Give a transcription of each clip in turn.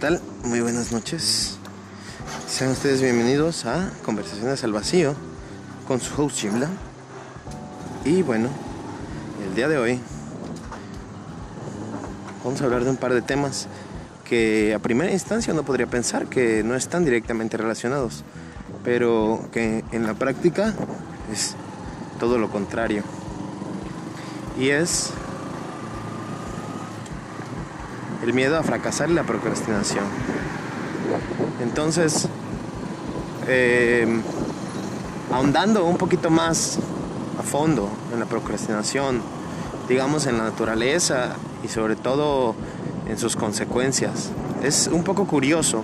tal? Muy buenas noches. Sean ustedes bienvenidos a Conversaciones al Vacío con su host Chimla. Y bueno, el día de hoy vamos a hablar de un par de temas que a primera instancia uno podría pensar que no están directamente relacionados, pero que en la práctica es todo lo contrario. Y es el miedo a fracasar y la procrastinación. Entonces, eh, ahondando un poquito más a fondo en la procrastinación, digamos en la naturaleza y sobre todo en sus consecuencias, es un poco curioso,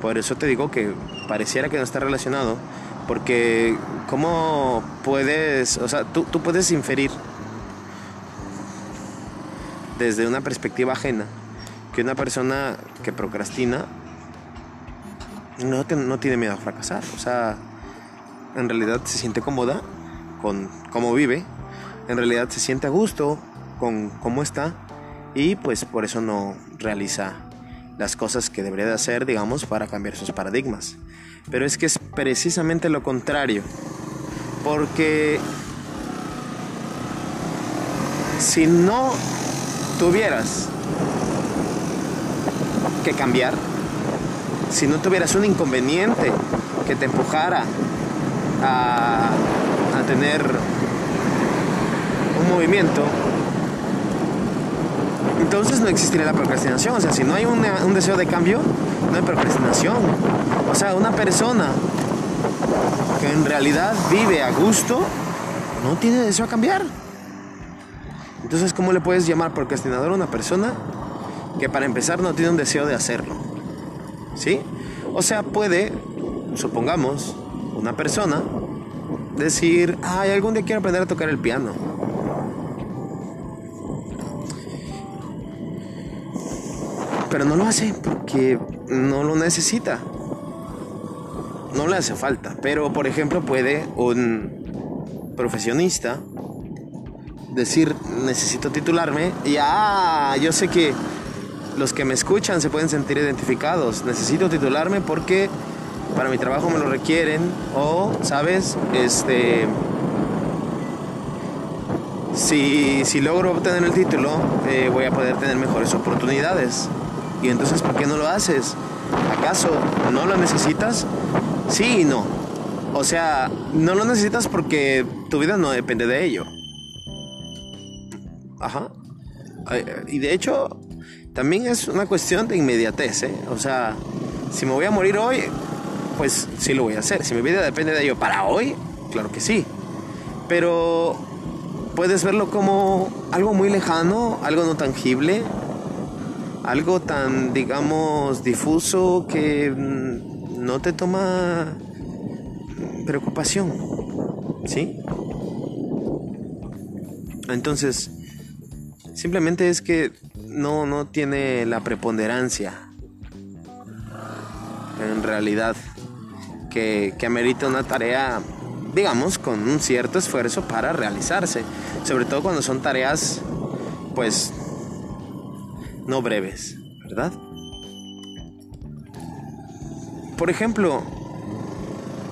por eso te digo que pareciera que no está relacionado, porque cómo puedes, o sea, tú, tú puedes inferir desde una perspectiva ajena que una persona que procrastina no, tiene miedo a fracasar. O sea, en realidad se siente cómoda con cómo vive, en realidad se siente a gusto con cómo está y pues por eso no realiza las cosas que debería de hacer, digamos, para cambiar sus paradigmas. Pero es que es precisamente lo contrario, porque si no tuvieras que cambiar, si no tuvieras un inconveniente que te empujara a, tener un movimiento, entonces no existiría la procrastinación. O sea, si no hay un deseo de cambio, no hay procrastinación. O sea, una persona que en realidad vive a gusto, no tiene deseo a cambiar. Entonces, ¿cómo le puedes llamar procrastinador a una persona que para empezar no tiene un deseo de hacerlo. ¿Sí? O sea, puede, supongamos, una persona decir, ay, algún día quiero aprender a tocar el piano. Pero no lo hace porque no lo necesita. No le hace falta. Pero, por ejemplo, puede un profesionista decir, necesito titularme. Y, ah, yo sé que los que me escuchan se pueden sentir identificados. Necesito titularme porque para mi trabajo me lo requieren o, ¿sabes? Este si, si logro obtener el título, eh, voy a poder tener mejores oportunidades. Y entonces, ¿por qué no lo haces? ¿Acaso no lo necesitas? Sí y no. O sea, no lo necesitas porque tu vida no depende de ello. Ajá. Y de hecho, también es una cuestión de inmediatez, ¿eh? O sea, si me voy a morir hoy, pues sí lo voy a hacer. Si mi vida depende de ello para hoy, claro que sí. Pero puedes verlo como algo muy lejano, algo no tangible, algo tan, digamos, difuso que mm, no te toma preocupación, ¿sí? Entonces, simplemente es que no, no tiene la preponderancia en realidad que, que amerita una tarea, digamos, con un cierto esfuerzo para realizarse. Sobre todo cuando son tareas, pues, no breves, ¿verdad? Por ejemplo,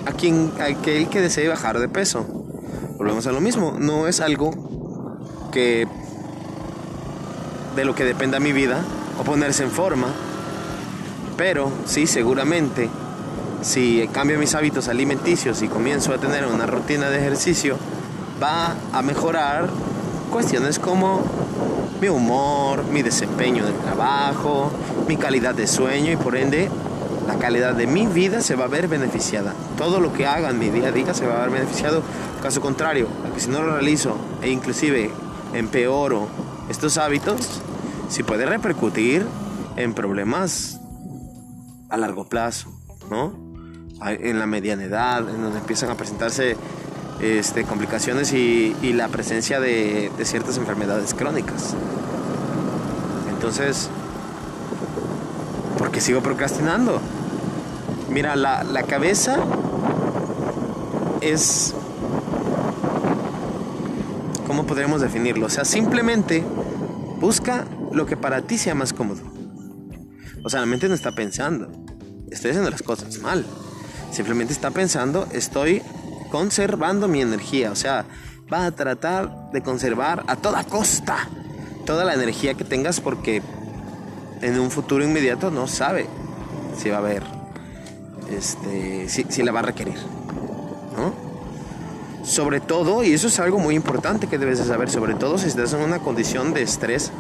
a quien, aquel que desee bajar de peso, volvemos a lo mismo, no es algo que de lo que dependa mi vida o ponerse en forma. Pero sí, seguramente, si cambio mis hábitos alimenticios y comienzo a tener una rutina de ejercicio, va a mejorar cuestiones como mi humor, mi desempeño en el trabajo, mi calidad de sueño y por ende la calidad de mi vida se va a ver beneficiada. Todo lo que haga en mi día a día se va a ver beneficiado. Caso contrario, que si no lo realizo e inclusive empeoro estos hábitos, si puede repercutir en problemas a largo plazo, ¿no? En la mediana edad, en donde empiezan a presentarse este, complicaciones y, la presencia de, ciertas enfermedades crónicas. Entonces, ¿por qué sigo procrastinando? Mira, la, la cabeza es... ¿Cómo podríamos definirlo? O sea, simplemente busca lo que para ti sea más cómodo. O sea, la mente no está pensando. Estoy haciendo las cosas mal. Simplemente está pensando, estoy conservando mi energía. O sea, va a tratar de conservar a toda costa toda la energía que tengas porque en un futuro inmediato no sabe si va a haber, este, si, si la va a requerir. ¿no? Sobre todo, y eso es algo muy importante que debes de saber, sobre todo si estás en una condición de estrés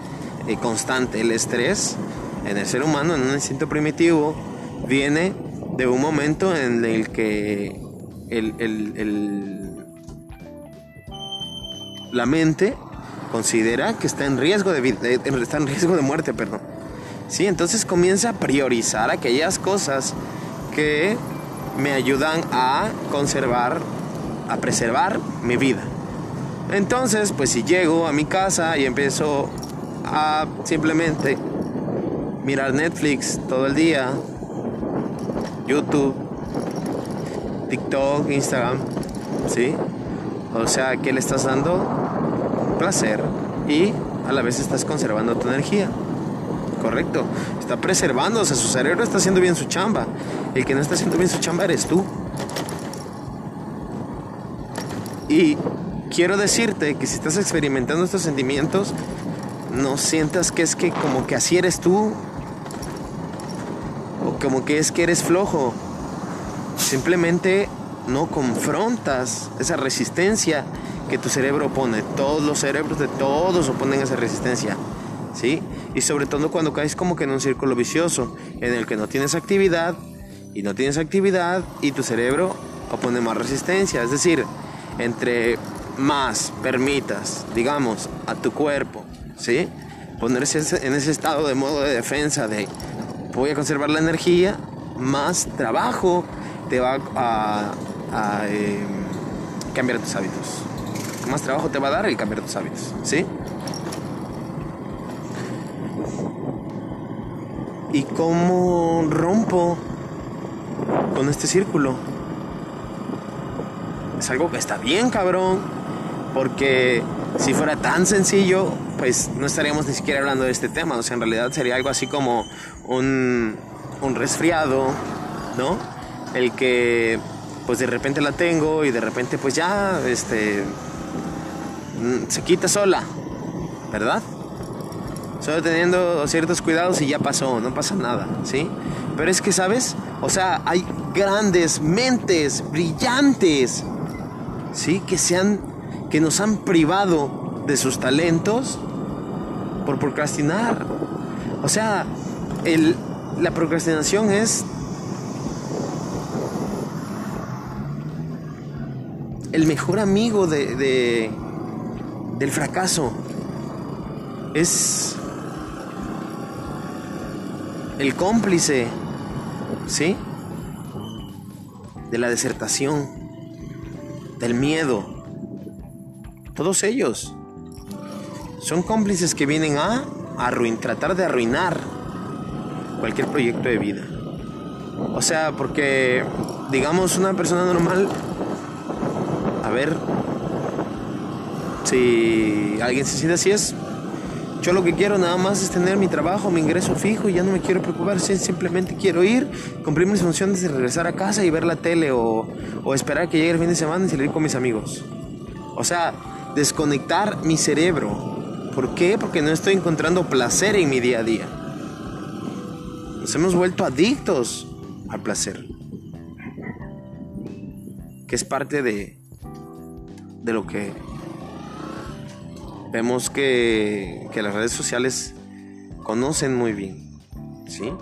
eh, constante. El estrés en el ser humano, en un instinto primitivo, viene de un momento en el que el, el, la mente considera que está en riesgo de, vida, está en riesgo de muerte, perdón. Sí, entonces comienza a priorizar aquellas cosas que me ayudan a conservar, a preservar mi vida. Entonces, pues si llego a mi casa y empiezo a simplemente mirar Netflix todo el día, YouTube, TikTok, Instagram, ¿sí? O sea, ¿qué le estás dando? Placer y a la vez estás conservando tu energía. Correcto. Está sea, su cerebro está haciendo bien su chamba. El que no está haciendo bien su chamba eres tú. Y quiero decirte que si estás experimentando estos sentimientos, no sientas que es que como que así eres tú. O como que es que eres flojo. Simplemente no confrontas esa resistencia que tu cerebro opone. Todos los cerebros de todos oponen esa resistencia. ¿Sí? Y sobre todo cuando caes como que en un círculo vicioso en el que no tienes actividad y no tienes actividad y tu cerebro opone más resistencia. Es decir, entre más permitas, digamos, a tu cuerpo, ¿sí? Ponerse en ese estado de modo de defensa de voy a conservar la energía, más trabajo te va a, em, cambiar tus hábitos. Más trabajo te va a dar el cambiar tus hábitos, ¿sí? ¿Y cómo rompo con este círculo? Es algo que está bien, cabrón. Porque si fuera tan sencillo, pues no estaríamos ni siquiera hablando de este tema. O sea, en realidad sería algo así como un, un resfriado, ¿no? El que pues de repente la tengo y de repente pues ya, este, mm, se quita sola, ¿verdad? solo teniendo ciertos cuidados y ya pasó, no pasa nada, ¿sí? Pero es que, ¿sabes? O sea, hay grandes mentes brillantes, ¿sí? Que, se han, que nos han privado de sus talentos por procrastinar. O sea, el, la procrastinación es el mejor amigo de, de, del fracaso. Es el cómplice, ¿sí? De la desertación, del miedo. Todos ellos son cómplices que vienen a tratar de arruinar cualquier proyecto de vida. O sea, porque, digamos, una persona normal, a ver, si alguien se siente así es yo lo que quiero nada más es tener mi trabajo, mi ingreso fijo y ya no me quiero preocupar. Simplemente quiero ir, cumplir mis funciones y regresar a casa y ver la tele o, o esperar que llegue el fin de semana y salir con mis amigos. O sea, desconectar mi cerebro. ¿Por qué? Porque no estoy encontrando placer en mi día a día. Nos hemos vuelto adictos al placer. Que es parte de, de lo que vemos que, las redes sociales conocen muy bien, ¿sí?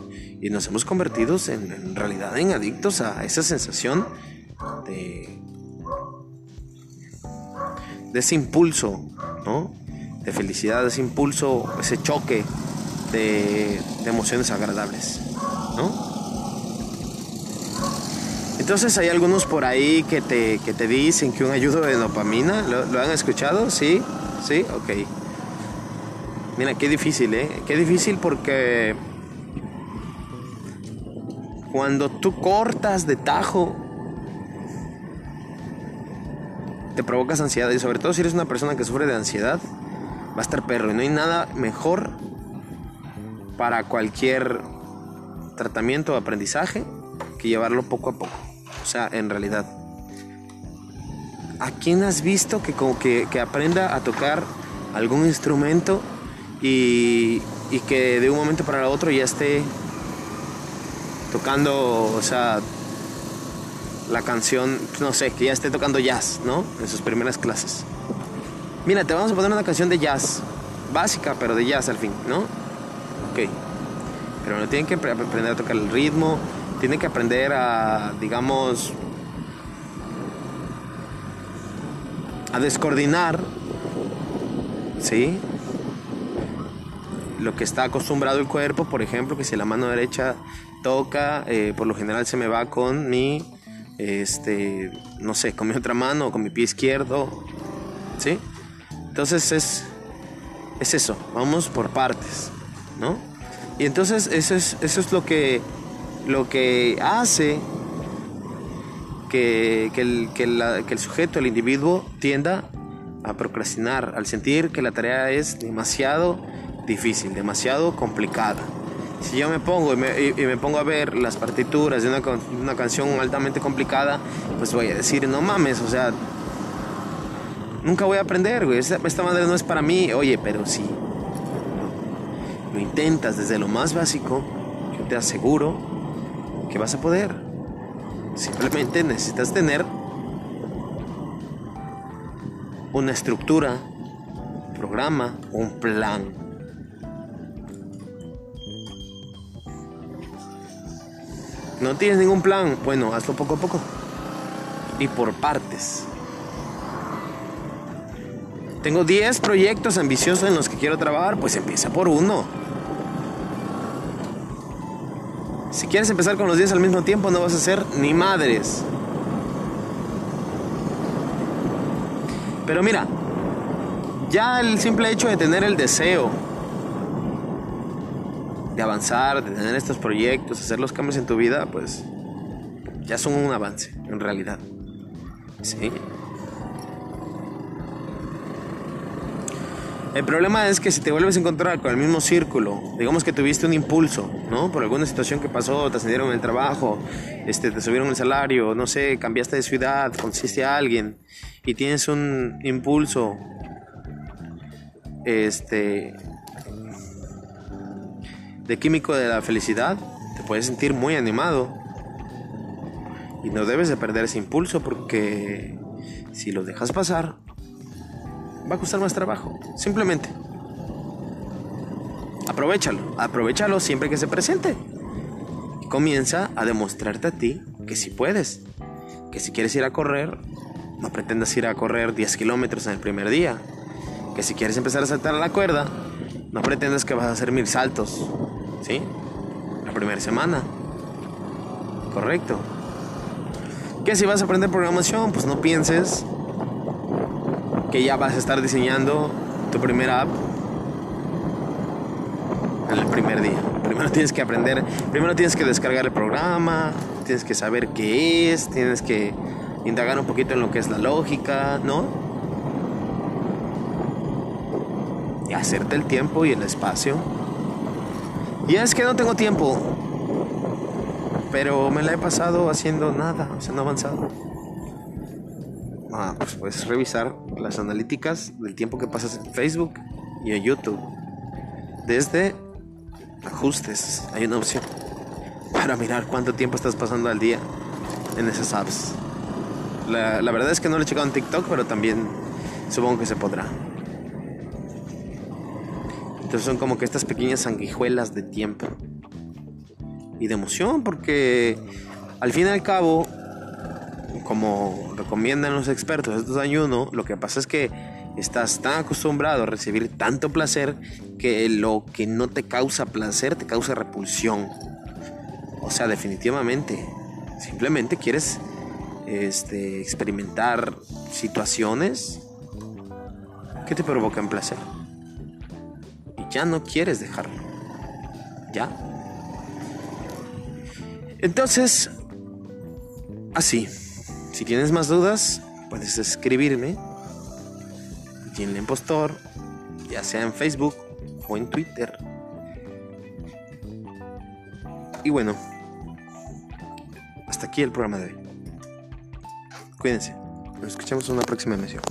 Y nos hemos convertido en, realidad en adictos a esa sensación de, de ese impulso, ¿no? De felicidad, ese impulso, ese choque de, emociones agradables, ¿no? Entonces hay algunos por ahí que te, que te dicen que un ayudo de dopamina, ¿lo, ¿lo han escuchado? Sí. ¿Sí? Ok. Mira, qué difícil, ¿eh? Qué difícil porque cuando tú cortas de tajo, te provocas ansiedad y sobre todo si eres una persona que sufre de ansiedad, va a estar perro y no hay nada mejor para cualquier tratamiento o aprendizaje que llevarlo poco a poco. O sea, en realidad. ¿A quién has visto que, como que, que aprenda a tocar algún instrumento y, y que de un momento para el otro ya esté tocando, o sea, la canción, no sé, que ya esté tocando jazz, ¿no? En sus primeras clases. Mira, te vamos a poner una canción de jazz, básica, pero de jazz al fin, ¿no? Ok. Pero no tienen que aprender a tocar el ritmo, tienen que aprender a, digamos, a descoordinar, ¿sí? Lo que está acostumbrado el cuerpo, por ejemplo, que si la mano derecha toca, eh, por lo general se me va con mi, este, no sé, con mi otra mano o con mi pie izquierdo, ¿sí? Entonces es, es eso, vamos por partes, ¿no? Y entonces eso es, eso es lo que, lo que hace que, que, el, que, el sujeto, el individuo, tienda a procrastinar, al sentir que la tarea es demasiado difícil, demasiado complicada si yo me pongo y me, pongo a ver las partituras de una, una, canción altamente complicada, pues voy a decir, no mames, o sea, nunca voy a aprender, güey, esta, madre no es para mí, oye, pero si lo intentas desde lo más básico, yo te aseguro que vas a poder. Simplemente necesitas tener una estructura, un programa, un plan ¿No tienes ningún plan? Bueno, hazlo poco a poco. Y por partes. Tengo 10 proyectos ambiciosos en los que quiero trabajar, pues empieza por uno. Si quieres empezar con los 10 al mismo tiempo, no vas a hacer ni madres. Pero mira, ya el simple hecho de tener el deseo de avanzar, de tener estos proyectos, hacer los cambios en tu vida, pues ya son un avance, en realidad. Sí. El problema es que si te vuelves a encontrar con el mismo círculo, digamos que tuviste un impulso, ¿no? Por alguna situación que pasó, te ascendieron el trabajo, este, te subieron el salario, no sé, cambiaste de ciudad, conociste a alguien y tienes un impulso, este, de químico de la felicidad, te puedes sentir muy animado. Y no debes de perder ese impulso porque si lo dejas pasar, va a costar más trabajo. Simplemente. Aprovechalo, aprovechalo siempre que se presente. comienza a demostrarte a ti que si puedes. Que si quieres ir a correr, no pretendas ir a correr 10 kilómetros en el primer día. Que si quieres empezar a saltar a la cuerda, no pretendas que vas a hacer mil saltos ¿Sí? La primera semana. Correcto. Que si vas a aprender programación, pues no pienses que ya vas a estar diseñando tu primera app en el primer día. Primero tienes que aprender, primero tienes que descargar el programa, tienes que saber qué es, tienes que indagar un poquito en lo que es la lógica, ¿no? Y hacerte el tiempo y el espacio y es que no tengo tiempo. Pero me la he pasado haciendo nada, o sea, no avanzado. Ah, pues puedes revisar las analíticas del tiempo que pasas en Facebook y en YouTube. Desde ajustes, hay una opción para mirar cuánto tiempo estás pasando al día en esas apps. La, la verdad es que no lo he checado en TikTok, pero también supongo que se podrá. Entonces son como que estas pequeñas sanguijuelas de tiempo y de emoción, porque al fin y al cabo, como recomiendan los expertos estos ayuno, lo que pasa es que estás tan acostumbrado a recibir tanto placer que lo que no te causa placer te causa repulsión. O sea, definitivamente, simplemente quieres este, experimentar situaciones que te provocan placer ya no quieres dejarlo. ¿Ya? Entonces, así, si tienes más dudas, puedes escribirme. en el impostor, ya sea en Facebook o en Twitter. Y bueno, hasta aquí el programa de hoy. Cuídense. Nos escuchamos en una próxima emisión.